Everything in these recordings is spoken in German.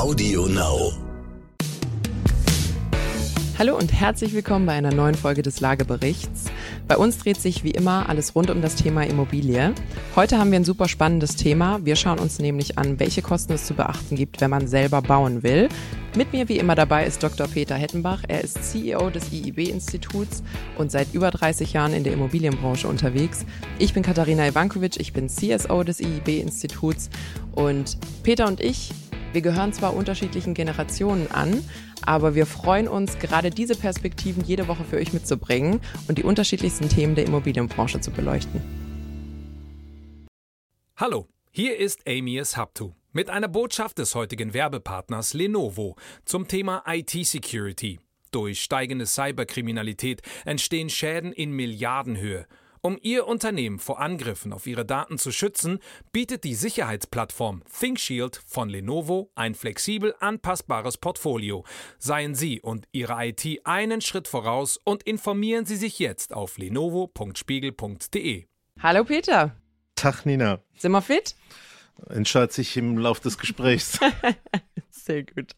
Audio Now. Hallo und herzlich willkommen bei einer neuen Folge des Lageberichts. Bei uns dreht sich wie immer alles rund um das Thema Immobilie. Heute haben wir ein super spannendes Thema. Wir schauen uns nämlich an, welche Kosten es zu beachten gibt, wenn man selber bauen will. Mit mir wie immer dabei ist Dr. Peter Hettenbach. Er ist CEO des IIB-Instituts und seit über 30 Jahren in der Immobilienbranche unterwegs. Ich bin Katharina Ivankovic, ich bin CSO des IIB-Instituts und Peter und ich wir gehören zwar unterschiedlichen Generationen an, aber wir freuen uns, gerade diese Perspektiven jede Woche für euch mitzubringen und die unterschiedlichsten Themen der Immobilienbranche zu beleuchten. Hallo, hier ist Amias Haptu mit einer Botschaft des heutigen Werbepartners Lenovo zum Thema IT-Security. Durch steigende Cyberkriminalität entstehen Schäden in Milliardenhöhe. Um Ihr Unternehmen vor Angriffen auf Ihre Daten zu schützen, bietet die Sicherheitsplattform ThinkShield von Lenovo ein flexibel anpassbares Portfolio. Seien Sie und Ihre IT einen Schritt voraus und informieren Sie sich jetzt auf lenovo.spiegel.de. Hallo Peter. Tag Nina. Sind wir fit? Entscheidet sich im Lauf des Gesprächs. Sehr gut.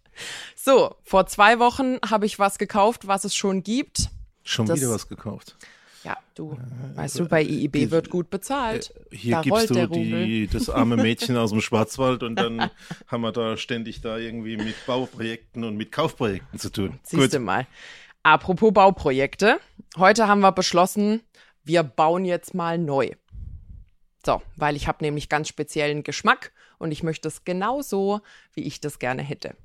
So, vor zwei Wochen habe ich was gekauft, was es schon gibt. Schon das, wieder was gekauft. Ja, du, weißt du, bei IIB die, wird gut bezahlt. Äh, hier da gibst du die, das arme Mädchen aus dem Schwarzwald und dann haben wir da ständig da irgendwie mit Bauprojekten und mit Kaufprojekten zu tun. Siehst du mal. Apropos Bauprojekte. Heute haben wir beschlossen, wir bauen jetzt mal neu. So, weil ich habe nämlich ganz speziellen Geschmack und ich möchte es genauso, wie ich das gerne hätte.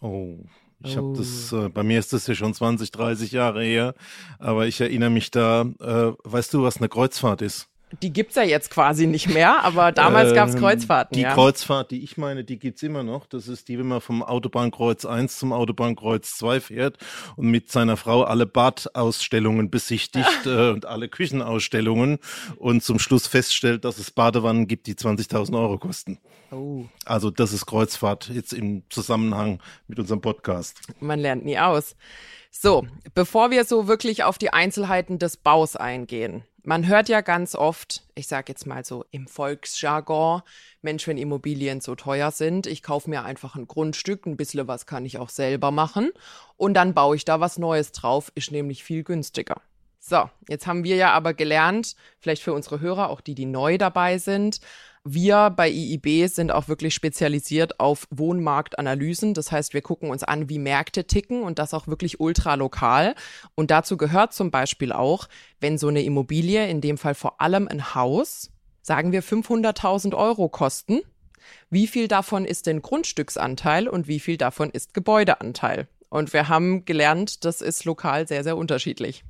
Oh, ich habe das, oh. äh, bei mir ist das ja schon 20, 30 Jahre her, aber ich erinnere mich da, äh, weißt du, was eine Kreuzfahrt ist? Die gibt's ja jetzt quasi nicht mehr, aber damals ähm, gab's Kreuzfahrten. Die ja. Kreuzfahrt, die ich meine, die gibt's immer noch. Das ist die, wenn man vom Autobahnkreuz 1 zum Autobahnkreuz 2 fährt und mit seiner Frau alle Badausstellungen besichtigt äh, und alle Küchenausstellungen und zum Schluss feststellt, dass es Badewannen gibt, die 20.000 Euro kosten. Oh. Also das ist Kreuzfahrt jetzt im Zusammenhang mit unserem Podcast. Man lernt nie aus. So, bevor wir so wirklich auf die Einzelheiten des Baus eingehen, man hört ja ganz oft, ich sage jetzt mal so im Volksjargon, Mensch, wenn Immobilien so teuer sind, ich kaufe mir einfach ein Grundstück, ein bisschen was kann ich auch selber machen und dann baue ich da was Neues drauf, ist nämlich viel günstiger. So, jetzt haben wir ja aber gelernt, vielleicht für unsere Hörer, auch die, die neu dabei sind, wir bei IIB sind auch wirklich spezialisiert auf Wohnmarktanalysen. Das heißt, wir gucken uns an, wie Märkte ticken und das auch wirklich ultralokal. Und dazu gehört zum Beispiel auch, wenn so eine Immobilie, in dem Fall vor allem ein Haus, sagen wir 500.000 Euro kosten, wie viel davon ist denn Grundstücksanteil und wie viel davon ist Gebäudeanteil? Und wir haben gelernt, das ist lokal sehr, sehr unterschiedlich.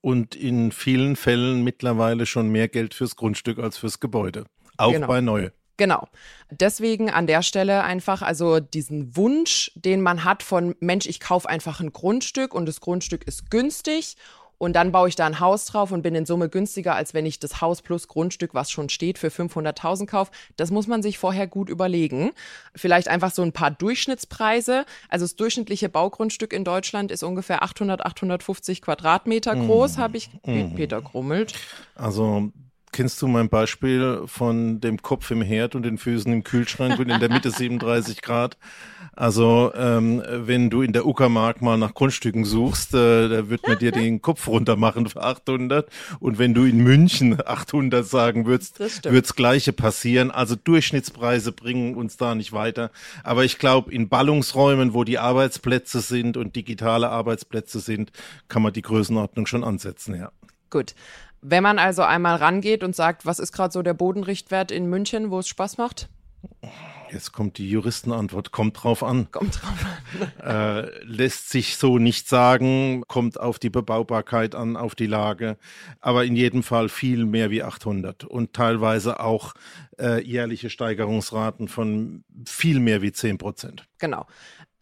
Und in vielen Fällen mittlerweile schon mehr Geld fürs Grundstück als fürs Gebäude. Auch genau. bei neu. Genau. Deswegen an der Stelle einfach, also diesen Wunsch, den man hat von Mensch, ich kaufe einfach ein Grundstück und das Grundstück ist günstig und dann baue ich da ein Haus drauf und bin in Summe günstiger, als wenn ich das Haus plus Grundstück, was schon steht, für 500.000 kaufe. Das muss man sich vorher gut überlegen. Vielleicht einfach so ein paar Durchschnittspreise. Also das durchschnittliche Baugrundstück in Deutschland ist ungefähr 800, 850 Quadratmeter groß, mmh. habe ich mmh. Peter grummelt. Also Kennst du mein Beispiel von dem Kopf im Herd und den Füßen im Kühlschrank und in der Mitte 37 Grad? Also ähm, wenn du in der Uckermark mal nach Grundstücken suchst, äh, da wird man dir den Kopf runter machen für 800. Und wenn du in München 800 sagen würdest, wird's gleiche passieren. Also Durchschnittspreise bringen uns da nicht weiter. Aber ich glaube, in Ballungsräumen, wo die Arbeitsplätze sind und digitale Arbeitsplätze sind, kann man die Größenordnung schon ansetzen, ja. Gut. Wenn man also einmal rangeht und sagt, was ist gerade so der Bodenrichtwert in München, wo es Spaß macht? Jetzt kommt die Juristenantwort, kommt drauf an. Kommt drauf an. äh, lässt sich so nicht sagen, kommt auf die Bebaubarkeit an, auf die Lage, aber in jedem Fall viel mehr wie 800 und teilweise auch äh, jährliche Steigerungsraten von viel mehr wie 10 Prozent. Genau.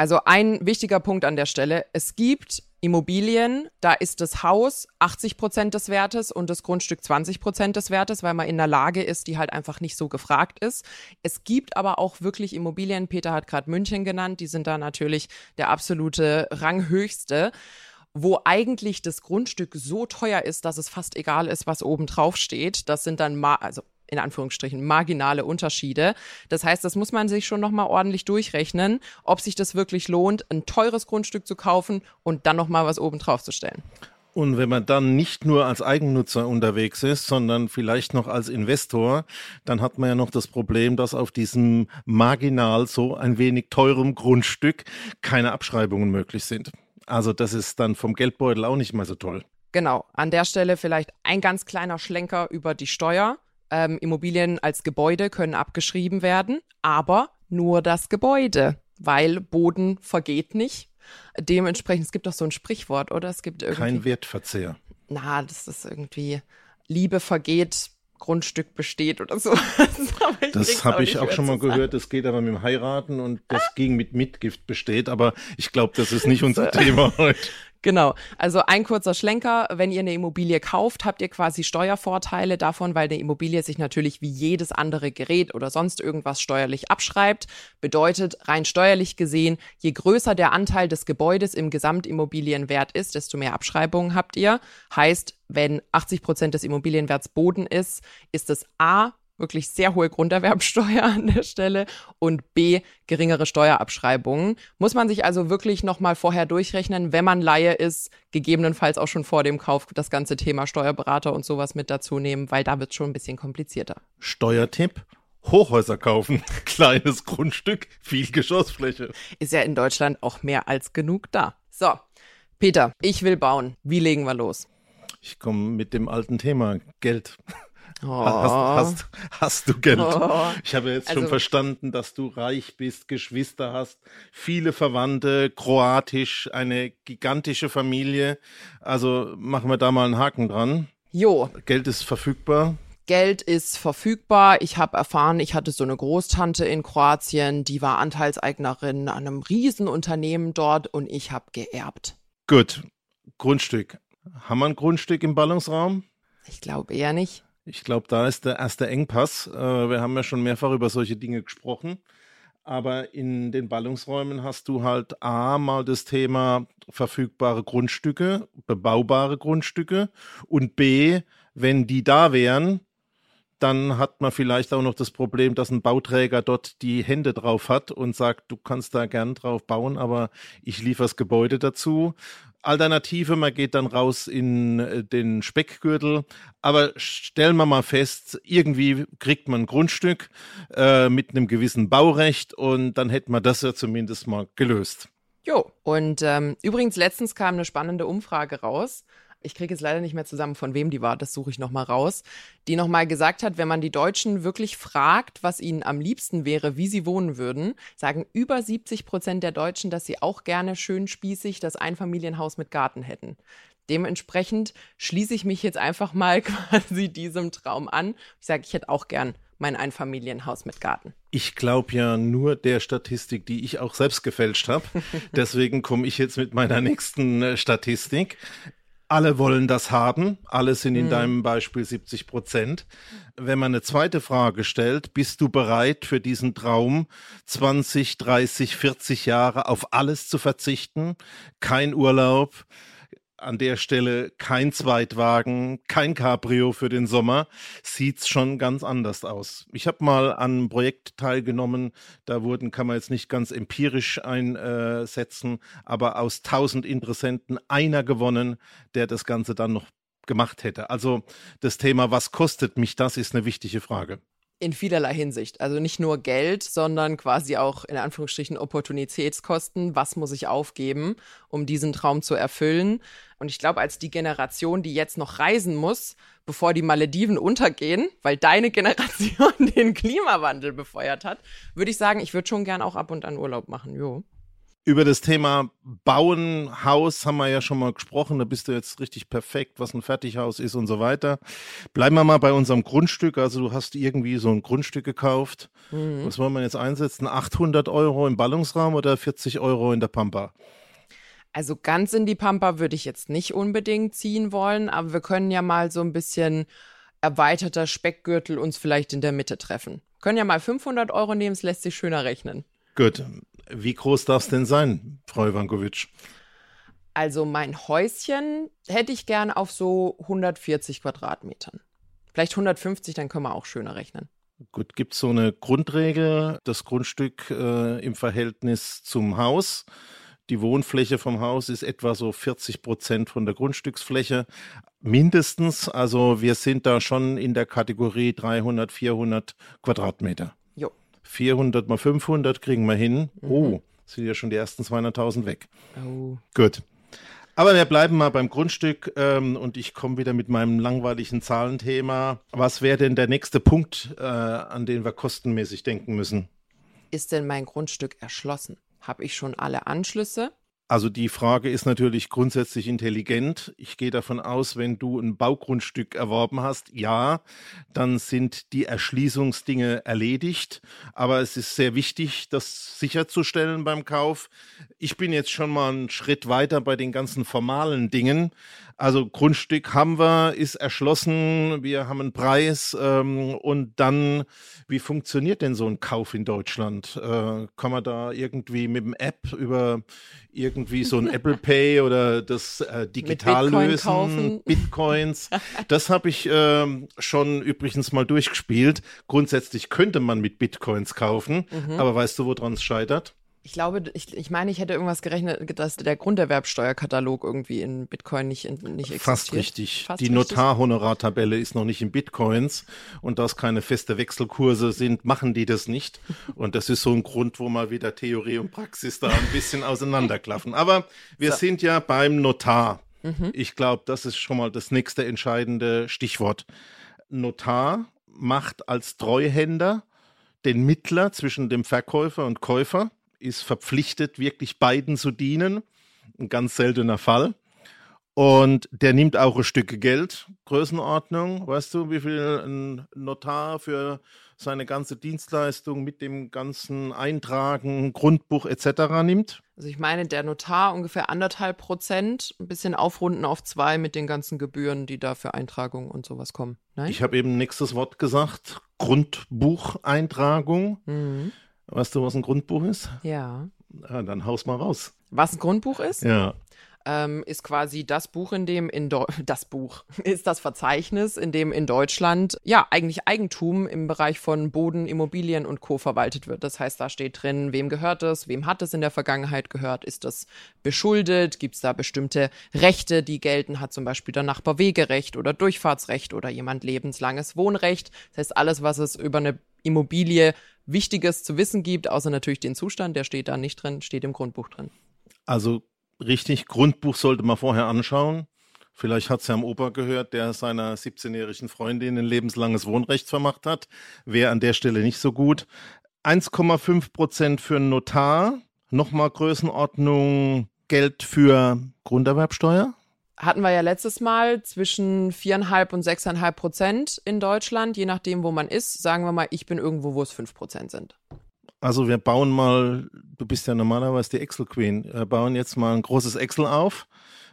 Also ein wichtiger Punkt an der Stelle, es gibt Immobilien, da ist das Haus 80 Prozent des Wertes und das Grundstück 20 Prozent des Wertes, weil man in der Lage ist, die halt einfach nicht so gefragt ist. Es gibt aber auch wirklich Immobilien, Peter hat gerade München genannt, die sind da natürlich der absolute Ranghöchste wo eigentlich das Grundstück so teuer ist, dass es fast egal ist, was oben drauf steht. Das sind dann, Ma also in Anführungsstrichen marginale Unterschiede. Das heißt, das muss man sich schon nochmal ordentlich durchrechnen, ob sich das wirklich lohnt, ein teures Grundstück zu kaufen und dann nochmal was oben drauf zu stellen. Und wenn man dann nicht nur als Eigennutzer unterwegs ist, sondern vielleicht noch als Investor, dann hat man ja noch das Problem, dass auf diesem marginal so ein wenig teurem Grundstück keine Abschreibungen möglich sind. Also das ist dann vom Geldbeutel auch nicht mehr so toll. Genau, an der Stelle vielleicht ein ganz kleiner Schlenker über die Steuer. Ähm, Immobilien als Gebäude können abgeschrieben werden, aber nur das Gebäude, weil Boden vergeht nicht Dementsprechend, es gibt doch so ein Sprichwort, oder? Es gibt irgendwie. Kein Wertverzehr. Na, das ist irgendwie Liebe vergeht, Grundstück besteht oder so. das habe ich auch schon mal gehört. Das geht aber mit dem Heiraten und das ging mit Mitgift besteht. Aber ich glaube, das ist nicht unser Thema heute. Genau. Also ein kurzer Schlenker. Wenn ihr eine Immobilie kauft, habt ihr quasi Steuervorteile davon, weil eine Immobilie sich natürlich wie jedes andere Gerät oder sonst irgendwas steuerlich abschreibt. Bedeutet rein steuerlich gesehen, je größer der Anteil des Gebäudes im Gesamtimmobilienwert ist, desto mehr Abschreibungen habt ihr. Heißt, wenn 80 Prozent des Immobilienwerts Boden ist, ist es A wirklich sehr hohe Grunderwerbsteuer an der Stelle und B, geringere Steuerabschreibungen. Muss man sich also wirklich nochmal vorher durchrechnen, wenn man Laie ist, gegebenenfalls auch schon vor dem Kauf das ganze Thema Steuerberater und sowas mit dazu nehmen, weil da wird es schon ein bisschen komplizierter. Steuertipp? Hochhäuser kaufen. Kleines Grundstück, viel Geschossfläche. Ist ja in Deutschland auch mehr als genug da. So, Peter, ich will bauen. Wie legen wir los? Ich komme mit dem alten Thema Geld. Oh. Hast, hast, hast, du Geld? Oh. Ich habe jetzt also, schon verstanden, dass du reich bist, Geschwister hast, viele Verwandte, kroatisch, eine gigantische Familie. Also machen wir da mal einen Haken dran. Jo. Geld ist verfügbar. Geld ist verfügbar. Ich habe erfahren, ich hatte so eine Großtante in Kroatien, die war Anteilseignerin an einem Riesenunternehmen dort und ich habe geerbt. Gut. Grundstück. Haben wir ein Grundstück im Ballungsraum? Ich glaube eher nicht. Ich glaube, da ist der erste Engpass. Äh, wir haben ja schon mehrfach über solche Dinge gesprochen. Aber in den Ballungsräumen hast du halt A, mal das Thema verfügbare Grundstücke, bebaubare Grundstücke und B, wenn die da wären, dann hat man vielleicht auch noch das Problem, dass ein Bauträger dort die Hände drauf hat und sagt, du kannst da gern drauf bauen, aber ich liefere das Gebäude dazu. Alternative, man geht dann raus in äh, den Speckgürtel. Aber stellen wir mal fest, irgendwie kriegt man ein Grundstück äh, mit einem gewissen Baurecht und dann hätten wir das ja zumindest mal gelöst. Jo, und ähm, übrigens letztens kam eine spannende Umfrage raus ich kriege jetzt leider nicht mehr zusammen, von wem die war, das suche ich nochmal raus, die nochmal gesagt hat, wenn man die Deutschen wirklich fragt, was ihnen am liebsten wäre, wie sie wohnen würden, sagen über 70 Prozent der Deutschen, dass sie auch gerne schön spießig das Einfamilienhaus mit Garten hätten. Dementsprechend schließe ich mich jetzt einfach mal quasi diesem Traum an. Ich sage, ich hätte auch gern mein Einfamilienhaus mit Garten. Ich glaube ja nur der Statistik, die ich auch selbst gefälscht habe. Deswegen komme ich jetzt mit meiner nächsten äh, Statistik alle wollen das haben, alle sind in mhm. deinem Beispiel 70 Prozent. Wenn man eine zweite Frage stellt, bist du bereit für diesen Traum 20, 30, 40 Jahre auf alles zu verzichten? Kein Urlaub, an der Stelle kein Zweitwagen, kein Cabrio für den Sommer, sieht's schon ganz anders aus. Ich habe mal an einem Projekt teilgenommen, da wurden, kann man jetzt nicht ganz empirisch einsetzen, aber aus tausend Interessenten einer gewonnen, der das Ganze dann noch gemacht hätte. Also das Thema, was kostet mich das, ist eine wichtige Frage in vielerlei Hinsicht. Also nicht nur Geld, sondern quasi auch in Anführungsstrichen Opportunitätskosten. Was muss ich aufgeben, um diesen Traum zu erfüllen? Und ich glaube, als die Generation, die jetzt noch reisen muss, bevor die Malediven untergehen, weil deine Generation den Klimawandel befeuert hat, würde ich sagen, ich würde schon gern auch ab und an Urlaub machen. Jo. Über das Thema Bauen, Haus haben wir ja schon mal gesprochen. Da bist du jetzt richtig perfekt, was ein Fertighaus ist und so weiter. Bleiben wir mal bei unserem Grundstück. Also du hast irgendwie so ein Grundstück gekauft. Mhm. Was wollen wir jetzt einsetzen? 800 Euro im Ballungsraum oder 40 Euro in der Pampa? Also ganz in die Pampa würde ich jetzt nicht unbedingt ziehen wollen, aber wir können ja mal so ein bisschen erweiterter Speckgürtel uns vielleicht in der Mitte treffen. Können ja mal 500 Euro nehmen, es lässt sich schöner rechnen. Gut, wie groß darf es denn sein, Frau Ivankovic? Also mein Häuschen hätte ich gern auf so 140 Quadratmetern. Vielleicht 150, dann können wir auch schöner rechnen. Gut, gibt es so eine Grundregel, das Grundstück äh, im Verhältnis zum Haus? Die Wohnfläche vom Haus ist etwa so 40 Prozent von der Grundstücksfläche. Mindestens. Also wir sind da schon in der Kategorie 300, 400 Quadratmeter. Jo. 400 mal 500 kriegen wir hin. Mhm. Oh, sind ja schon die ersten 200.000 weg. Oh. Gut. Aber wir bleiben mal beim Grundstück ähm, und ich komme wieder mit meinem langweiligen Zahlenthema. Was wäre denn der nächste Punkt, äh, an den wir kostenmäßig denken müssen? Ist denn mein Grundstück erschlossen? Habe ich schon alle Anschlüsse? Also die Frage ist natürlich grundsätzlich intelligent. Ich gehe davon aus, wenn du ein Baugrundstück erworben hast, ja, dann sind die Erschließungsdinge erledigt. Aber es ist sehr wichtig, das sicherzustellen beim Kauf. Ich bin jetzt schon mal einen Schritt weiter bei den ganzen formalen Dingen. Also Grundstück haben wir, ist erschlossen, wir haben einen Preis ähm, und dann, wie funktioniert denn so ein Kauf in Deutschland? Äh, kann man da irgendwie mit dem App über irgendwie so ein Apple Pay oder das äh, digital Bitcoin. Bitcoins. Das habe ich ähm, schon übrigens mal durchgespielt. Grundsätzlich könnte man mit Bitcoins kaufen, Mhm. aber weißt du, woran es scheitert? Ich glaube, ich, ich meine, ich hätte irgendwas gerechnet, dass der Grunderwerbsteuerkatalog irgendwie in Bitcoin nicht, in, nicht existiert. Fast richtig. Fast die. Notarhonorartabelle ist noch nicht in Bitcoins und da es keine feste Wechselkurse sind, machen die das nicht. Und das ist so ein Grund, wo mal wieder Theorie und Praxis da ein bisschen auseinanderklaffen. Aber wir So. sind ja beim Notar. Mhm. Ich glaube, das ist schon mal das nächste entscheidende Stichwort. Notar macht als Treuhänder den Mittler zwischen dem Verkäufer und Käufer, ist verpflichtet, wirklich beiden zu dienen. Ein ganz seltener Fall. Und der nimmt auch ein Stück Geld, Größenordnung. Weißt du, wie viel ein Notar für seine ganze Dienstleistung mit dem ganzen Eintragen, Grundbuch etc. nimmt? Also ich meine, der Notar ungefähr anderthalb Prozent, ein bisschen aufrunden auf zwei mit den ganzen Gebühren, die da für Eintragungen und sowas kommen. Nein? Ich habe eben nächstes Wort gesagt, Grundbucheintragung. mhm. Weißt du, was ein Grundbuch ist? Ja. Ja, dann haus mal raus. Was ein Grundbuch ist, Ja. ähm, ist quasi das Buch, in dem in Deu das Buch ist das Verzeichnis, in dem in Deutschland ja eigentlich Eigentum im Bereich von Boden, Immobilien und Co. verwaltet wird. Das heißt, da steht drin, wem gehört es, wem hat es in der Vergangenheit gehört, ist das beschuldet, gibt es da bestimmte Rechte, die gelten, hat zum Beispiel der Nachbar Wegerecht oder Durchfahrtsrecht oder jemand lebenslanges Wohnrecht. Das heißt, alles, was es über eine Immobilie Wichtiges zu wissen gibt, außer natürlich den Zustand, der steht da nicht drin, steht im Grundbuch drin. Also richtig, Grundbuch sollte man vorher anschauen. Vielleicht hat es ja am Opa gehört, der seiner 17-jährigen Freundin ein lebenslanges Wohnrecht vermacht hat. Wäre an der Stelle nicht so gut. 1,5 Prozent für einen Notar. Nochmal Größenordnung Geld für Grunderwerbsteuer. Hatten wir ja letztes Mal zwischen viereinhalb und sechseinhalb Prozent in Deutschland, je nachdem, wo man ist. Sagen wir mal, ich bin irgendwo, wo es fünf Prozent sind. Also wir bauen mal, du bist ja normalerweise die Excel Queen, wir bauen jetzt mal ein großes Excel auf.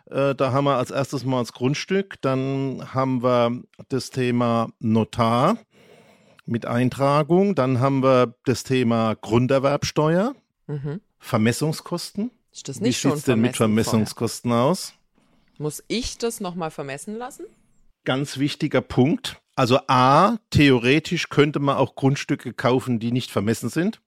Äh, Da haben wir als erstes mal das Grundstück, dann haben wir das Thema Notar mit Eintragung, dann haben wir das Thema Grunderwerbsteuer, Mhm. Vermessungskosten. Ist das Wie nicht schon sieht's denn mit Vermessungskosten aus? Muss ich das nochmal vermessen lassen? Ganz wichtiger Punkt. Also A, theoretisch könnte man auch Grundstücke kaufen, die nicht vermessen sind.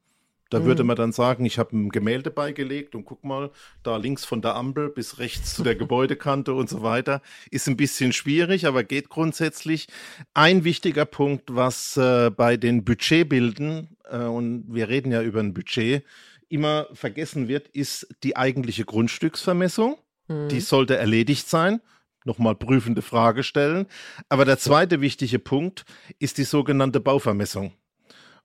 Da Mhm. würde man dann sagen, ich habe ein Gemälde beigelegt und guck mal, da links von der Ampel bis rechts zu der Gebäudekante und so weiter. Ist ein bisschen schwierig, aber geht grundsätzlich. Ein wichtiger Punkt, was äh, bei den Budgetbilden, äh, und wir reden ja über ein Budget, immer vergessen wird, ist die eigentliche Grundstücksvermessung. Mhm. Die sollte erledigt sein. Nochmal prüfende Frage stellen. Aber der zweite wichtige Punkt ist die sogenannte Bauvermessung.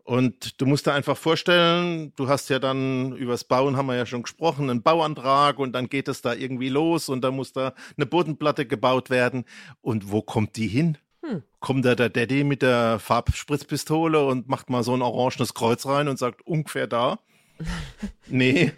Und du musst dir einfach vorstellen, du hast ja dann übers Bauen haben wir ja schon gesprochen, einen Bauantrag und dann geht es da irgendwie los und dann muss da eine Bodenplatte gebaut werden. Und wo kommt die hin? Hm. Kommt da der Daddy mit der Farbspritzpistole und macht mal so ein orangenes Kreuz rein und sagt ungefähr da? Nee,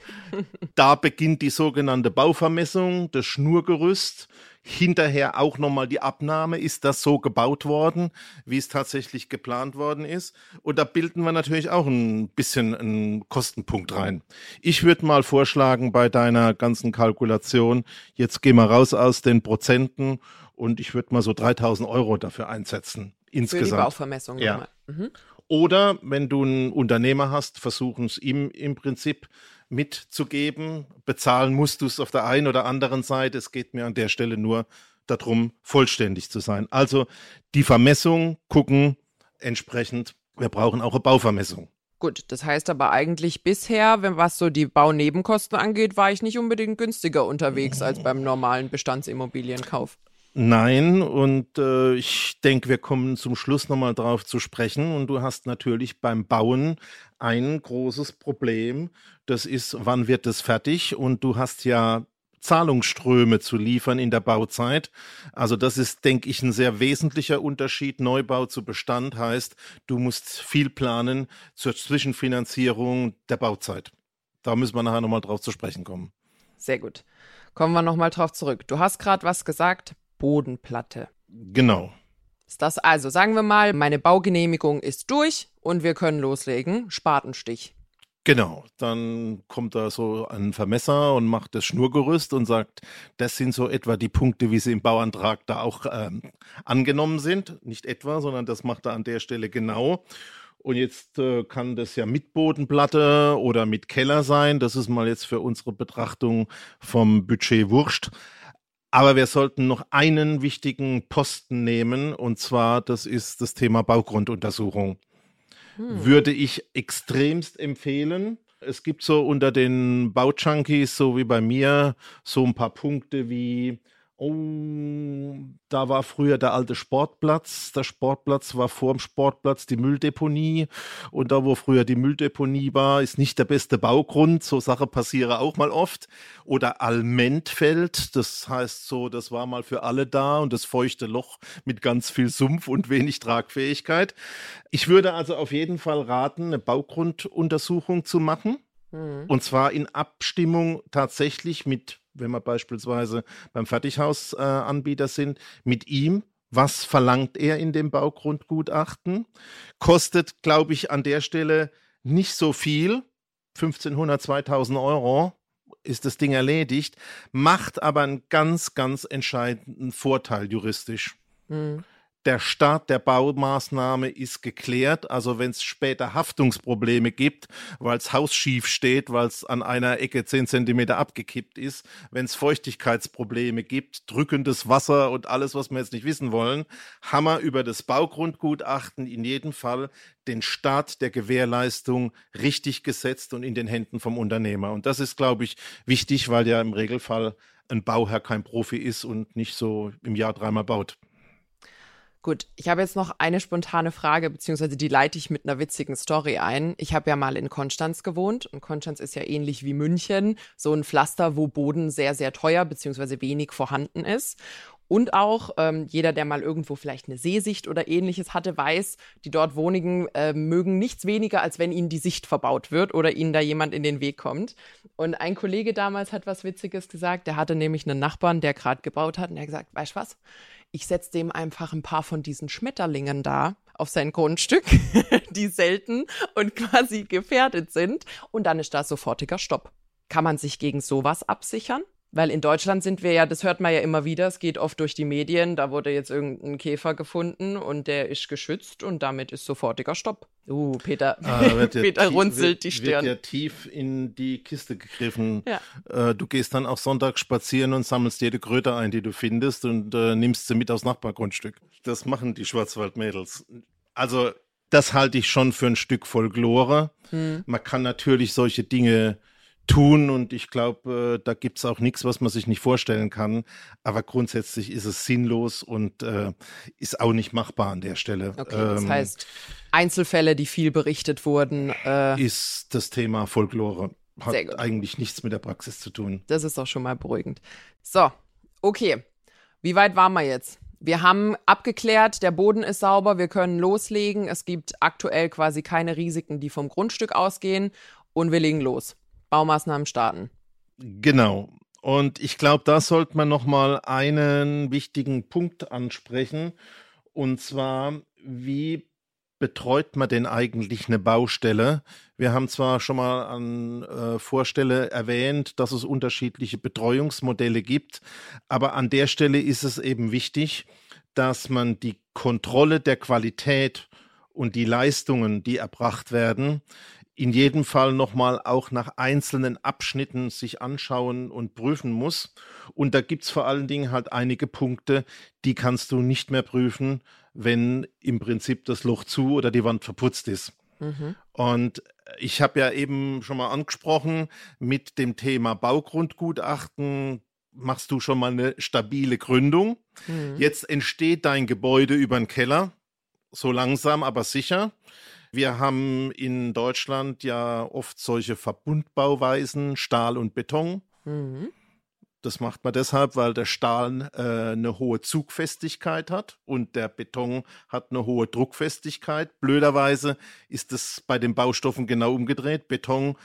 da beginnt die sogenannte Bauvermessung, das Schnurgerüst. Hinterher auch nochmal die Abnahme. Ist das so gebaut worden, wie es tatsächlich geplant worden ist? Und da bilden wir natürlich auch ein bisschen einen Kostenpunkt rein. Ich würde mal vorschlagen, bei deiner ganzen Kalkulation, jetzt gehen wir raus aus den Prozenten und ich würde mal so 3000 Euro dafür einsetzen. insgesamt. Für die Bauvermessung ja. Mhm. Oder wenn du einen Unternehmer hast, versuchen es ihm im Prinzip mitzugeben. Bezahlen musst du es auf der einen oder anderen Seite. Es geht mir an der Stelle nur darum, vollständig zu sein. Also die Vermessung gucken entsprechend. Wir brauchen auch eine Bauvermessung. Gut, das heißt aber eigentlich bisher, wenn was so die Baunebenkosten angeht, war ich nicht unbedingt günstiger unterwegs als beim normalen Bestandsimmobilienkauf. Nein, und äh, ich denke, wir kommen zum Schluss nochmal drauf zu sprechen. Und du hast natürlich beim Bauen ein großes Problem. Das ist, wann wird es fertig? Und du hast ja Zahlungsströme zu liefern in der Bauzeit. Also das ist, denke ich, ein sehr wesentlicher Unterschied. Neubau zu Bestand heißt, du musst viel planen zur Zwischenfinanzierung der Bauzeit. Da müssen wir nachher nochmal drauf zu sprechen kommen. Sehr gut. Kommen wir nochmal drauf zurück. Du hast gerade was gesagt, Bodenplatte. Genau. Ist das also, sagen wir mal, meine Baugenehmigung ist durch und wir können loslegen. Spatenstich. Genau, dann kommt da so ein Vermesser und macht das Schnurgerüst und sagt, das sind so etwa die Punkte, wie sie im Bauantrag da auch ähm, angenommen sind. Nicht etwa, sondern das macht er an der Stelle genau. Und jetzt äh, kann das ja mit Bodenplatte oder mit Keller sein. Das ist mal jetzt für unsere Betrachtung vom Budget wurscht. Aber wir sollten noch einen wichtigen Posten nehmen, und zwar das ist das Thema Baugrunduntersuchung hm. würde ich extremst empfehlen. Es gibt so unter den Baujunkies, so wie bei mir, so ein paar Punkte wie Oh, da war früher der alte Sportplatz. Der Sportplatz war vor dem Sportplatz die Mülldeponie. Und da, wo früher die Mülldeponie war, ist nicht der beste Baugrund. So Sache passiere auch mal oft. Oder Almentfeld. Das heißt so, das war mal für alle da und das feuchte Loch mit ganz viel Sumpf und wenig Tragfähigkeit. Ich würde also auf jeden Fall raten, eine Baugrunduntersuchung zu machen. Mhm. Und zwar in Abstimmung tatsächlich mit wenn wir beispielsweise beim Fertighausanbieter äh, sind, mit ihm. Was verlangt er in dem Baugrundgutachten? Kostet, glaube ich, an der Stelle nicht so viel. 1500, 2000 Euro ist das Ding erledigt, macht aber einen ganz, ganz entscheidenden Vorteil juristisch. Mhm der Start der Baumaßnahme ist geklärt. Also wenn es später Haftungsprobleme gibt, weil das Haus schief steht, weil es an einer Ecke zehn Zentimeter abgekippt ist, wenn es Feuchtigkeitsprobleme gibt, drückendes Wasser und alles, was wir jetzt nicht wissen wollen, haben wir über das Baugrundgutachten in jedem Fall den Start der Gewährleistung richtig gesetzt und in den Händen vom Unternehmer. Und das ist, glaube ich, wichtig, weil ja im Regelfall ein Bauherr kein Profi ist und nicht so im Jahr dreimal baut. Gut, ich habe jetzt noch eine spontane Frage, beziehungsweise die leite ich mit einer witzigen Story ein. Ich habe ja mal in Konstanz gewohnt und Konstanz ist ja ähnlich wie München, so ein Pflaster, wo Boden sehr, sehr teuer beziehungsweise wenig vorhanden ist. Und auch ähm, jeder, der mal irgendwo vielleicht eine Seesicht oder ähnliches hatte, weiß, die dort Wohnigen äh, mögen nichts weniger, als wenn ihnen die Sicht verbaut wird oder ihnen da jemand in den Weg kommt. Und ein Kollege damals hat was Witziges gesagt. Der hatte nämlich einen Nachbarn, der gerade gebaut hat und der hat gesagt, weißt du was? Ich setze dem einfach ein paar von diesen Schmetterlingen da auf sein Grundstück, die selten und quasi gefährdet sind. Und dann ist da sofortiger Stopp. Kann man sich gegen sowas absichern? Weil in Deutschland sind wir ja, das hört man ja immer wieder, es geht oft durch die Medien, da wurde jetzt irgendein Käfer gefunden und der ist geschützt und damit ist sofortiger Stopp. Uh, Peter, ah, Peter tief, runzelt wird, die Stirn. Wird ja tief in die Kiste gegriffen. Ja. Äh, du gehst dann auch Sonntag spazieren und sammelst jede Kröte ein, die du findest und äh, nimmst sie mit aufs Nachbargrundstück. Das machen die Schwarzwaldmädels. Also, das halte ich schon für ein Stück Folklore. Hm. Man kann natürlich solche Dinge tun und ich glaube, äh, da gibt's auch nichts, was man sich nicht vorstellen kann. Aber grundsätzlich ist es sinnlos und äh, ist auch nicht machbar an der Stelle. Okay, das ähm, heißt, Einzelfälle, die viel berichtet wurden. Äh, ist das Thema Folklore. Hat eigentlich nichts mit der Praxis zu tun. Das ist auch schon mal beruhigend. So, okay. Wie weit waren wir jetzt? Wir haben abgeklärt, der Boden ist sauber, wir können loslegen. Es gibt aktuell quasi keine Risiken, die vom Grundstück ausgehen und wir legen los. Baumaßnahmen starten. Genau. Und ich glaube, da sollte man noch mal einen wichtigen Punkt ansprechen. Und zwar, wie betreut man denn eigentlich eine Baustelle? Wir haben zwar schon mal an äh, Vorstelle erwähnt, dass es unterschiedliche Betreuungsmodelle gibt, aber an der Stelle ist es eben wichtig, dass man die Kontrolle der Qualität und die Leistungen, die erbracht werden, in jedem Fall nochmal auch nach einzelnen Abschnitten sich anschauen und prüfen muss. Und da gibt es vor allen Dingen halt einige Punkte, die kannst du nicht mehr prüfen, wenn im Prinzip das Loch zu oder die Wand verputzt ist. Mhm. Und ich habe ja eben schon mal angesprochen, mit dem Thema Baugrundgutachten machst du schon mal eine stabile Gründung. Mhm. Jetzt entsteht dein Gebäude über den Keller, so langsam, aber sicher. Wir haben in Deutschland ja oft solche Verbundbauweisen, Stahl und Beton. Mhm. Das macht man deshalb, weil der Stahl äh, eine hohe Zugfestigkeit hat und der Beton hat eine hohe Druckfestigkeit. Blöderweise ist es bei den Baustoffen genau umgedreht. Beton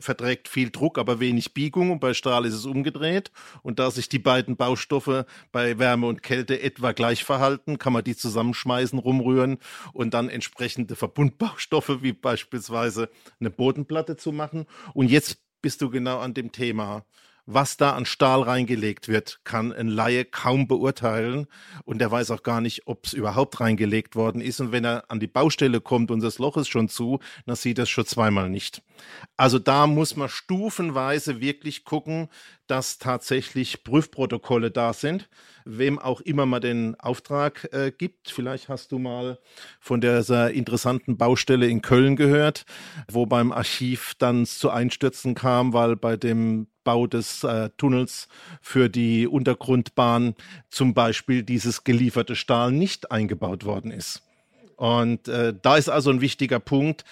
verträgt viel Druck, aber wenig Biegung und bei Stahl ist es umgedreht. Und da sich die beiden Baustoffe bei Wärme und Kälte etwa gleich verhalten, kann man die zusammenschmeißen, rumrühren und dann entsprechende Verbundbaustoffe wie beispielsweise eine Bodenplatte zu machen. Und jetzt bist du genau an dem Thema was da an Stahl reingelegt wird, kann ein Laie kaum beurteilen und der weiß auch gar nicht, ob es überhaupt reingelegt worden ist. Und wenn er an die Baustelle kommt und das Loch ist schon zu, dann sieht er es schon zweimal nicht. Also da muss man stufenweise wirklich gucken, dass tatsächlich Prüfprotokolle da sind, wem auch immer man den Auftrag äh, gibt. Vielleicht hast du mal von dieser interessanten Baustelle in Köln gehört, wo beim Archiv dann zu Einstürzen kam, weil bei dem Bau des äh, Tunnels für die Untergrundbahn zum Beispiel dieses gelieferte Stahl nicht eingebaut worden ist. Und äh, da ist also ein wichtiger Punkt.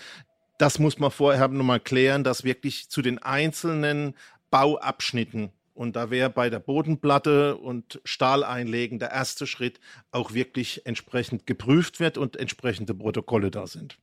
Das muss man vorher nochmal klären, dass wirklich zu den einzelnen Bauabschnitten und da wäre bei der Bodenplatte und Stahl einlegen der erste Schritt auch wirklich entsprechend geprüft wird und entsprechende Protokolle da sind.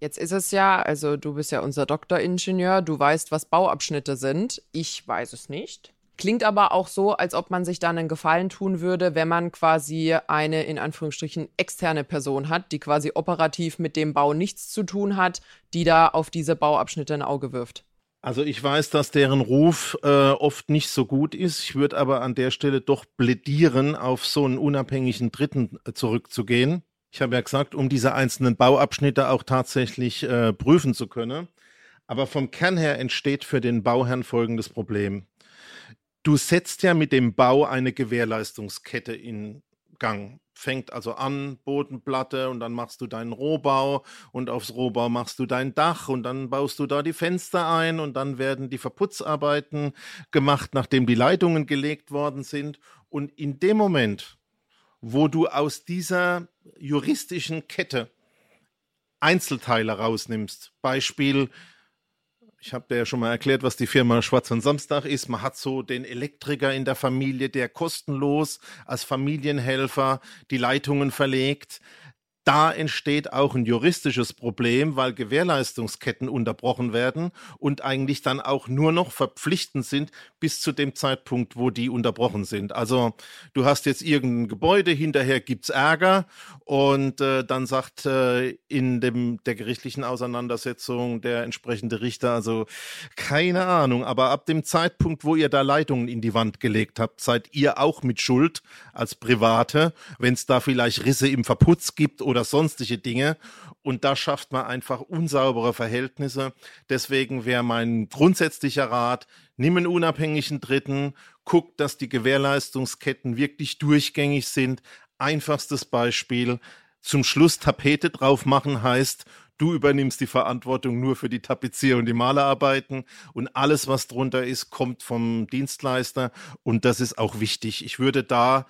Jetzt ist es ja, also du bist ja unser Doktoringenieur, du weißt, was Bauabschnitte sind. Ich weiß es nicht. Klingt aber auch so, als ob man sich dann einen Gefallen tun würde, wenn man quasi eine in Anführungsstrichen externe Person hat, die quasi operativ mit dem Bau nichts zu tun hat, die da auf diese Bauabschnitte ein Auge wirft. Also ich weiß, dass deren Ruf äh, oft nicht so gut ist. Ich würde aber an der Stelle doch plädieren, auf so einen unabhängigen Dritten äh, zurückzugehen. Ich habe ja gesagt, um diese einzelnen Bauabschnitte auch tatsächlich äh, prüfen zu können. Aber vom Kern her entsteht für den Bauherrn folgendes Problem. Du setzt ja mit dem Bau eine Gewährleistungskette in Gang fängt also an, Bodenplatte und dann machst du deinen Rohbau und aufs Rohbau machst du dein Dach und dann baust du da die Fenster ein und dann werden die Verputzarbeiten gemacht, nachdem die Leitungen gelegt worden sind. Und in dem Moment, wo du aus dieser juristischen Kette Einzelteile rausnimmst, Beispiel, ich habe dir ja schon mal erklärt, was die Firma Schwarz und Samstag ist. Man hat so den Elektriker in der Familie, der kostenlos als Familienhelfer die Leitungen verlegt da entsteht auch ein juristisches Problem, weil Gewährleistungsketten unterbrochen werden und eigentlich dann auch nur noch verpflichtend sind bis zu dem Zeitpunkt, wo die unterbrochen sind. Also du hast jetzt irgendein Gebäude, hinterher gibt's Ärger und äh, dann sagt äh, in dem der gerichtlichen Auseinandersetzung der entsprechende Richter, also keine Ahnung, aber ab dem Zeitpunkt, wo ihr da Leitungen in die Wand gelegt habt, seid ihr auch mit Schuld als Private, wenn es da vielleicht Risse im Verputz gibt oder sonstige Dinge. Und da schafft man einfach unsaubere Verhältnisse. Deswegen wäre mein grundsätzlicher Rat, nimm einen unabhängigen Dritten, guck, dass die Gewährleistungsketten wirklich durchgängig sind. Einfachstes Beispiel. Zum Schluss Tapete drauf machen heißt, du übernimmst die Verantwortung nur für die Tapezier- und die Malerarbeiten und alles, was drunter ist, kommt vom Dienstleister und das ist auch wichtig. Ich würde da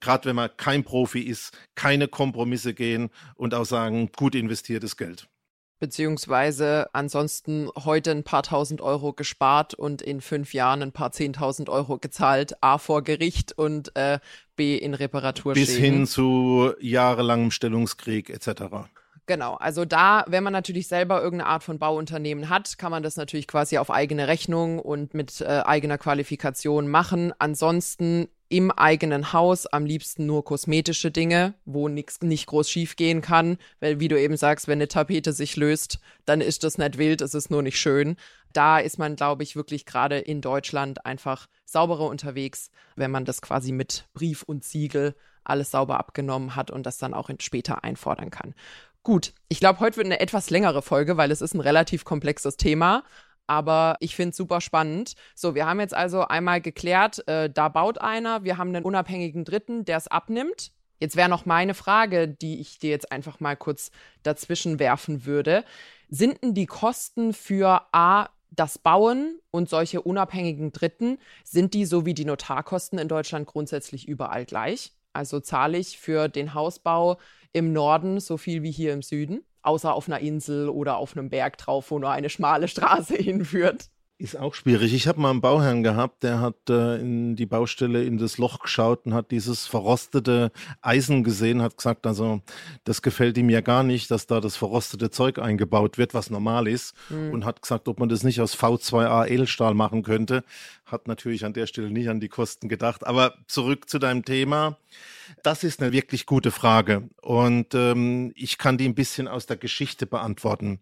gerade wenn man kein Profi ist, keine Kompromisse gehen und auch sagen, gut investiertes Geld. Beziehungsweise ansonsten heute ein paar tausend Euro gespart und in fünf Jahren ein paar zehntausend Euro gezahlt, A vor Gericht und äh, B in Reparatur. Bis hin zu jahrelangem Stellungskrieg etc. Genau, also da, wenn man natürlich selber irgendeine Art von Bauunternehmen hat, kann man das natürlich quasi auf eigene Rechnung und mit äh, eigener Qualifikation machen. Ansonsten im eigenen Haus am liebsten nur kosmetische Dinge, wo nichts nicht groß schief gehen kann, weil wie du eben sagst, wenn eine Tapete sich löst, dann ist das nicht wild, es ist nur nicht schön. Da ist man, glaube ich, wirklich gerade in Deutschland einfach sauberer unterwegs, wenn man das quasi mit Brief und Siegel alles sauber abgenommen hat und das dann auch später einfordern kann. Gut, ich glaube, heute wird eine etwas längere Folge, weil es ist ein relativ komplexes Thema aber ich finde es super spannend. So, wir haben jetzt also einmal geklärt, äh, da baut einer, wir haben einen unabhängigen Dritten, der es abnimmt. Jetzt wäre noch meine Frage, die ich dir jetzt einfach mal kurz dazwischen werfen würde. Sind denn die Kosten für A, das Bauen und solche unabhängigen Dritten, sind die so wie die Notarkosten in Deutschland grundsätzlich überall gleich? Also zahle ich für den Hausbau im Norden so viel wie hier im Süden? Außer auf einer Insel oder auf einem Berg drauf, wo nur eine schmale Straße hinführt. Ist auch schwierig. Ich habe mal einen Bauherrn gehabt, der hat äh, in die Baustelle in das Loch geschaut und hat dieses verrostete Eisen gesehen, hat gesagt, also das gefällt ihm ja gar nicht, dass da das verrostete Zeug eingebaut wird, was normal ist. Mhm. Und hat gesagt, ob man das nicht aus V2A Edelstahl machen könnte. Hat natürlich an der Stelle nicht an die Kosten gedacht. Aber zurück zu deinem Thema. Das ist eine wirklich gute Frage. Und ähm, ich kann die ein bisschen aus der Geschichte beantworten.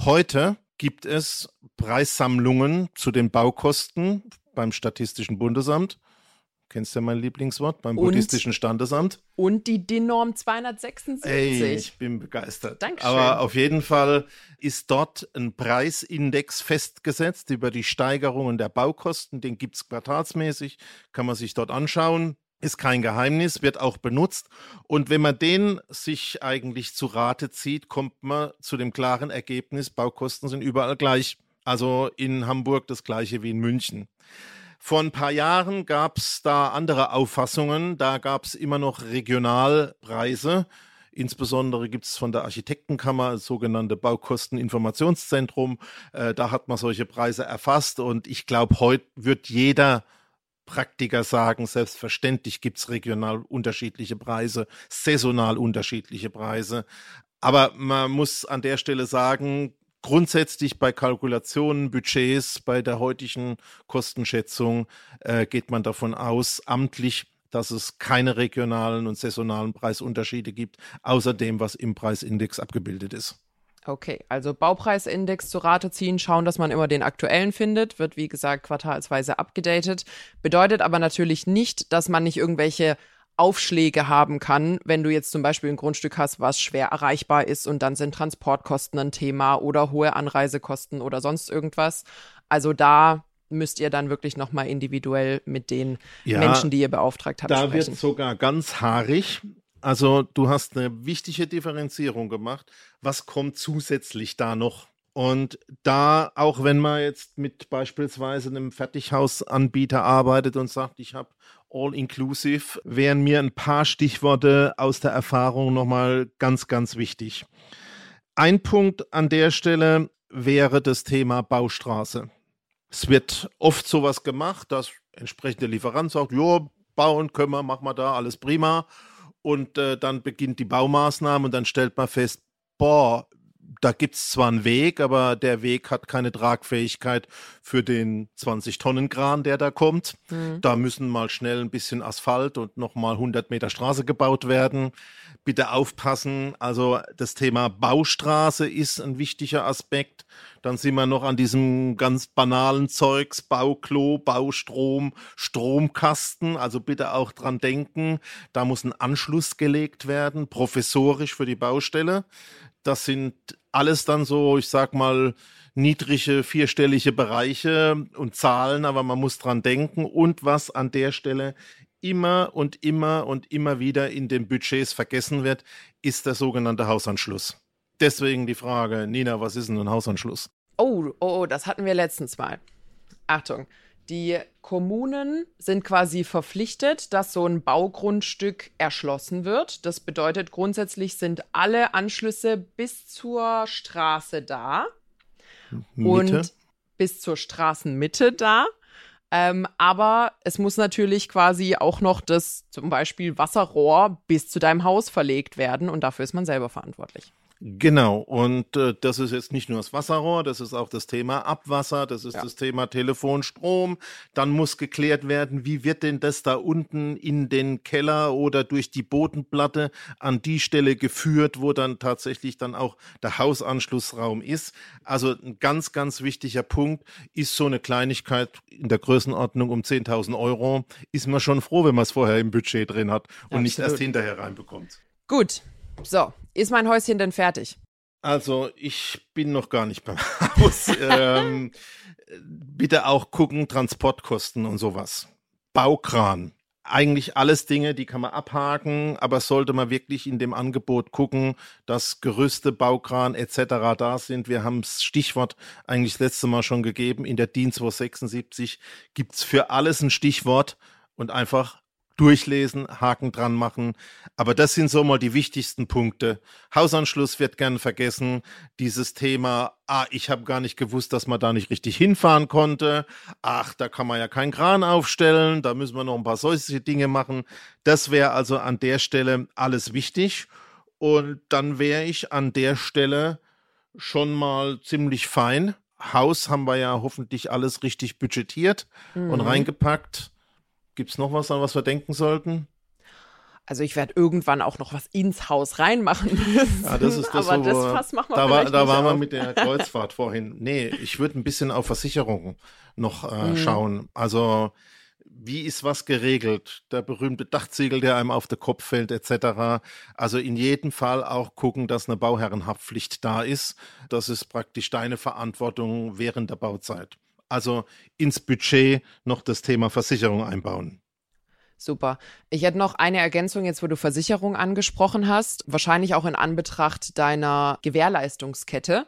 Heute gibt es Preissammlungen zu den Baukosten beim Statistischen Bundesamt. Kennst du ja mein Lieblingswort? Beim und, Buddhistischen Standesamt. Und die DIN-Norm 276. Ey, ich bin begeistert. Dankeschön. Aber auf jeden Fall ist dort ein Preisindex festgesetzt über die Steigerungen der Baukosten. Den gibt es quartalsmäßig, kann man sich dort anschauen ist kein Geheimnis, wird auch benutzt. Und wenn man den sich eigentlich zu Rate zieht, kommt man zu dem klaren Ergebnis, Baukosten sind überall gleich. Also in Hamburg das gleiche wie in München. Vor ein paar Jahren gab es da andere Auffassungen. Da gab es immer noch Regionalpreise. Insbesondere gibt es von der Architektenkammer das sogenannte Baukosteninformationszentrum. Äh, da hat man solche Preise erfasst. Und ich glaube, heute wird jeder Praktiker sagen, selbstverständlich gibt es regional unterschiedliche Preise, saisonal unterschiedliche Preise. Aber man muss an der Stelle sagen, grundsätzlich bei Kalkulationen, Budgets, bei der heutigen Kostenschätzung äh, geht man davon aus, amtlich, dass es keine regionalen und saisonalen Preisunterschiede gibt, außer dem, was im Preisindex abgebildet ist. Okay, also Baupreisindex zu Rate ziehen, schauen, dass man immer den aktuellen findet, wird wie gesagt quartalsweise abgedatet. Bedeutet aber natürlich nicht, dass man nicht irgendwelche Aufschläge haben kann, wenn du jetzt zum Beispiel ein Grundstück hast, was schwer erreichbar ist und dann sind Transportkosten ein Thema oder hohe Anreisekosten oder sonst irgendwas. Also da müsst ihr dann wirklich nochmal individuell mit den ja, Menschen, die ihr beauftragt habt, da sprechen. Da wird sogar ganz haarig. Also du hast eine wichtige Differenzierung gemacht. Was kommt zusätzlich da noch? Und da, auch wenn man jetzt mit beispielsweise einem Fertighausanbieter arbeitet und sagt, ich habe All-Inclusive, wären mir ein paar Stichworte aus der Erfahrung nochmal ganz, ganz wichtig. Ein Punkt an der Stelle wäre das Thema Baustraße. Es wird oft sowas gemacht, dass entsprechende Lieferant sagt, ja, bauen können wir, machen wir da, alles prima und äh, dann beginnt die Baumaßnahme und dann stellt man fest, boah, da gibt es zwar einen Weg, aber der Weg hat keine Tragfähigkeit für den 20-Tonnen-Kran, der da kommt. Mhm. Da müssen mal schnell ein bisschen Asphalt und nochmal 100 Meter Straße gebaut werden. Bitte aufpassen. Also das Thema Baustraße ist ein wichtiger Aspekt. Dann sind wir noch an diesem ganz banalen Zeugs, Bauklo, Baustrom, Stromkasten. Also bitte auch dran denken, da muss ein Anschluss gelegt werden, professorisch für die Baustelle. Das sind alles dann so, ich sag mal, niedrige vierstellige Bereiche und Zahlen, aber man muss dran denken. Und was an der Stelle immer und immer und immer wieder in den Budgets vergessen wird, ist der sogenannte Hausanschluss. Deswegen die Frage, Nina, was ist denn ein Hausanschluss? Oh, oh, oh, das hatten wir letztens mal. Achtung, die Kommunen sind quasi verpflichtet, dass so ein Baugrundstück erschlossen wird. Das bedeutet, grundsätzlich sind alle Anschlüsse bis zur Straße da Mitte. und bis zur Straßenmitte da. Ähm, aber es muss natürlich quasi auch noch das zum Beispiel Wasserrohr bis zu deinem Haus verlegt werden und dafür ist man selber verantwortlich. Genau, und äh, das ist jetzt nicht nur das Wasserrohr, das ist auch das Thema Abwasser, das ist ja. das Thema Telefonstrom. Dann muss geklärt werden, wie wird denn das da unten in den Keller oder durch die Bodenplatte an die Stelle geführt, wo dann tatsächlich dann auch der Hausanschlussraum ist. Also ein ganz, ganz wichtiger Punkt ist so eine Kleinigkeit in der Größenordnung um 10.000 Euro. Ist man schon froh, wenn man es vorher im Budget drin hat und Absolut. nicht erst hinterher reinbekommt. Gut, so, ist mein Häuschen denn fertig? Also, ich bin noch gar nicht beim Haus. ähm, bitte auch gucken, Transportkosten und sowas. Baukran. Eigentlich alles Dinge, die kann man abhaken, aber sollte man wirklich in dem Angebot gucken, dass Gerüste, Baukran etc. da sind. Wir haben das Stichwort eigentlich das letzte Mal schon gegeben. In der DIN 276 gibt es für alles ein Stichwort und einfach durchlesen, Haken dran machen. Aber das sind so mal die wichtigsten Punkte. Hausanschluss wird gern vergessen. Dieses Thema, ah, ich habe gar nicht gewusst, dass man da nicht richtig hinfahren konnte. Ach, da kann man ja keinen Kran aufstellen. Da müssen wir noch ein paar solche Dinge machen. Das wäre also an der Stelle alles wichtig. Und dann wäre ich an der Stelle schon mal ziemlich fein. Haus haben wir ja hoffentlich alles richtig budgetiert mhm. und reingepackt. Gibt es noch was, an was wir denken sollten? Also ich werde irgendwann auch noch was ins Haus reinmachen müssen. Ja, das ist das, aber das Fass machen wir Da, war, da waren wir mit der Kreuzfahrt vorhin. Nee, ich würde ein bisschen auf Versicherungen noch äh, mhm. schauen. Also wie ist was geregelt? Der berühmte Dachziegel, der einem auf den Kopf fällt, etc. Also in jedem Fall auch gucken, dass eine Bauherrenhaftpflicht da ist. Das ist praktisch deine Verantwortung während der Bauzeit. Also ins Budget noch das Thema Versicherung einbauen. Super. Ich hätte noch eine Ergänzung jetzt, wo du Versicherung angesprochen hast, wahrscheinlich auch in Anbetracht deiner Gewährleistungskette.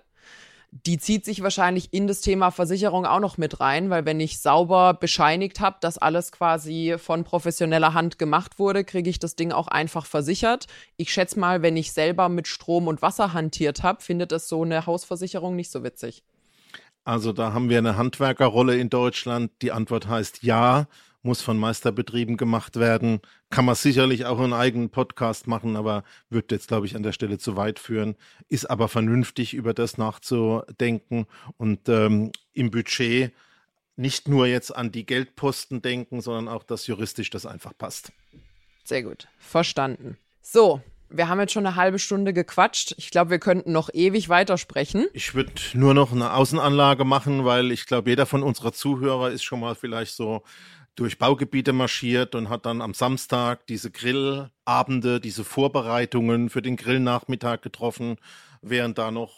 Die zieht sich wahrscheinlich in das Thema Versicherung auch noch mit rein, weil wenn ich sauber bescheinigt habe, dass alles quasi von professioneller Hand gemacht wurde, kriege ich das Ding auch einfach versichert. Ich schätze mal, wenn ich selber mit Strom und Wasser hantiert habe, findet es so eine Hausversicherung nicht so witzig. Also da haben wir eine Handwerkerrolle in Deutschland. Die Antwort heißt ja, muss von Meisterbetrieben gemacht werden. Kann man sicherlich auch einen eigenen Podcast machen, aber wird jetzt, glaube ich, an der Stelle zu weit führen. Ist aber vernünftig, über das nachzudenken und ähm, im Budget nicht nur jetzt an die Geldposten denken, sondern auch, dass juristisch das einfach passt. Sehr gut. Verstanden. So, wir haben jetzt schon eine halbe Stunde gequatscht. Ich glaube, wir könnten noch ewig weitersprechen. Ich würde nur noch eine Außenanlage machen, weil ich glaube, jeder von unserer Zuhörer ist schon mal vielleicht so durch Baugebiete marschiert und hat dann am Samstag diese Grillabende, diese Vorbereitungen für den Grillnachmittag getroffen, während da noch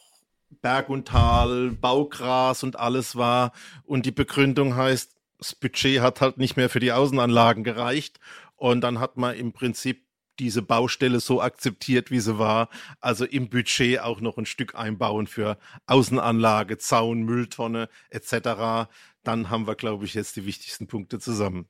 Berg und Tal, Baugras und alles war. Und die Begründung heißt, das Budget hat halt nicht mehr für die Außenanlagen gereicht. Und dann hat man im Prinzip diese Baustelle so akzeptiert, wie sie war. Also im Budget auch noch ein Stück einbauen für Außenanlage, Zaun, Mülltonne etc. Dann haben wir, glaube ich, jetzt die wichtigsten Punkte zusammen.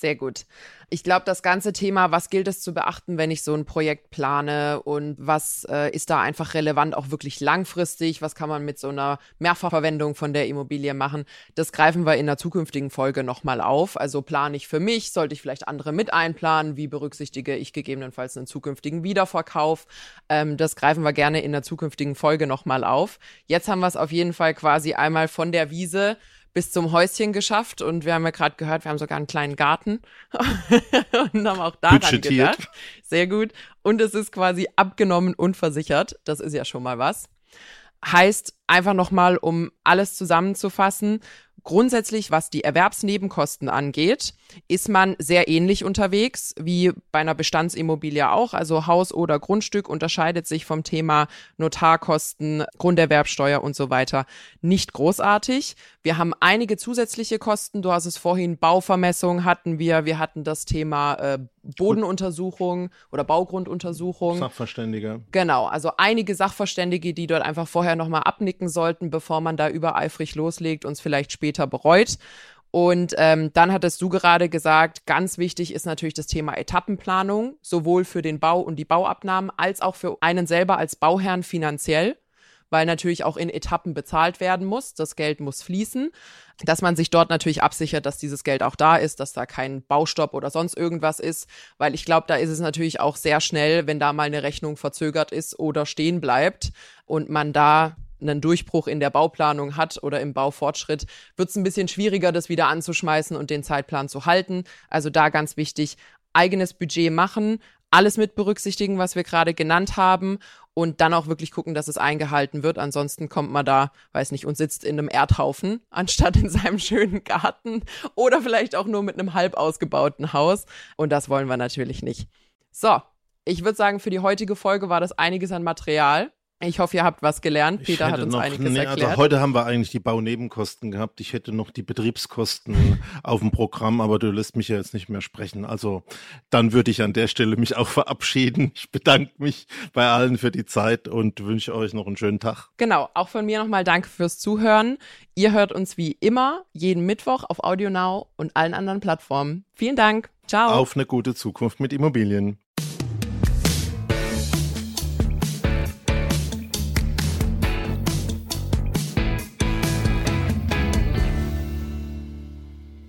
Sehr gut. Ich glaube, das ganze Thema, was gilt es zu beachten, wenn ich so ein Projekt plane und was äh, ist da einfach relevant, auch wirklich langfristig, was kann man mit so einer Mehrfachverwendung von der Immobilie machen, das greifen wir in der zukünftigen Folge nochmal auf. Also plane ich für mich, sollte ich vielleicht andere mit einplanen, wie berücksichtige ich gegebenenfalls einen zukünftigen Wiederverkauf. Ähm, das greifen wir gerne in der zukünftigen Folge nochmal auf. Jetzt haben wir es auf jeden Fall quasi einmal von der Wiese bis zum Häuschen geschafft und wir haben ja gerade gehört, wir haben sogar einen kleinen Garten und haben auch daran Budgetiert. gedacht. Sehr gut. Und es ist quasi abgenommen und versichert. Das ist ja schon mal was. Heißt einfach nochmal, um alles zusammenzufassen, Grundsätzlich, was die Erwerbsnebenkosten angeht, ist man sehr ähnlich unterwegs wie bei einer Bestandsimmobilie auch. Also Haus oder Grundstück unterscheidet sich vom Thema Notarkosten, Grunderwerbsteuer und so weiter nicht großartig. Wir haben einige zusätzliche Kosten. Du hast es vorhin, Bauvermessung hatten wir. Wir hatten das Thema äh, Bodenuntersuchung oder Baugrunduntersuchung. Sachverständige. Genau, also einige Sachverständige, die dort einfach vorher nochmal abnicken sollten, bevor man da übereifrig loslegt und es vielleicht später bereut. Und ähm, dann hattest du gerade gesagt, ganz wichtig ist natürlich das Thema Etappenplanung, sowohl für den Bau und die Bauabnahmen als auch für einen selber als Bauherrn finanziell weil natürlich auch in Etappen bezahlt werden muss. Das Geld muss fließen. Dass man sich dort natürlich absichert, dass dieses Geld auch da ist, dass da kein Baustopp oder sonst irgendwas ist, weil ich glaube, da ist es natürlich auch sehr schnell, wenn da mal eine Rechnung verzögert ist oder stehen bleibt und man da einen Durchbruch in der Bauplanung hat oder im Baufortschritt, wird es ein bisschen schwieriger, das wieder anzuschmeißen und den Zeitplan zu halten. Also da ganz wichtig, eigenes Budget machen, alles mit berücksichtigen, was wir gerade genannt haben und dann auch wirklich gucken, dass es eingehalten wird. Ansonsten kommt man da, weiß nicht, und sitzt in einem Erdhaufen, anstatt in seinem schönen Garten oder vielleicht auch nur mit einem halb ausgebauten Haus. Und das wollen wir natürlich nicht. So, ich würde sagen, für die heutige Folge war das einiges an Material. Ich hoffe, ihr habt was gelernt. Peter hat uns noch, einiges nee, erklärt. Also heute haben wir eigentlich die Baunebenkosten gehabt. Ich hätte noch die Betriebskosten auf dem Programm, aber du lässt mich ja jetzt nicht mehr sprechen. Also dann würde ich an der Stelle mich auch verabschieden. Ich bedanke mich bei allen für die Zeit und wünsche euch noch einen schönen Tag. Genau, auch von mir nochmal danke fürs Zuhören. Ihr hört uns wie immer jeden Mittwoch auf AudioNow und allen anderen Plattformen. Vielen Dank. Ciao. Auf eine gute Zukunft mit Immobilien.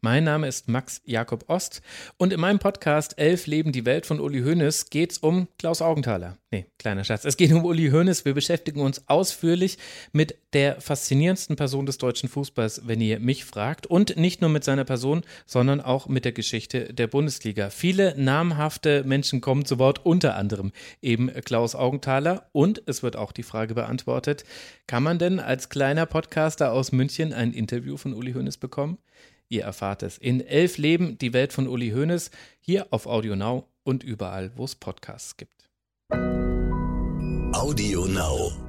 mein Name ist Max Jakob Ost und in meinem Podcast Elf Leben die Welt von Uli Hoeneß geht es um Klaus Augenthaler. Nee, kleiner Schatz. Es geht um Uli Hoeneß. Wir beschäftigen uns ausführlich mit der faszinierendsten Person des deutschen Fußballs, wenn ihr mich fragt. Und nicht nur mit seiner Person, sondern auch mit der Geschichte der Bundesliga. Viele namhafte Menschen kommen zu Wort, unter anderem eben Klaus Augenthaler. Und es wird auch die Frage beantwortet, kann man denn als kleiner Podcaster aus München ein Interview von Uli Hoeneß bekommen? Ihr erfahrt es in Elf Leben, die Welt von Uli Hoeneß, hier auf Audio Now und überall, wo es Podcasts gibt. Audio Now.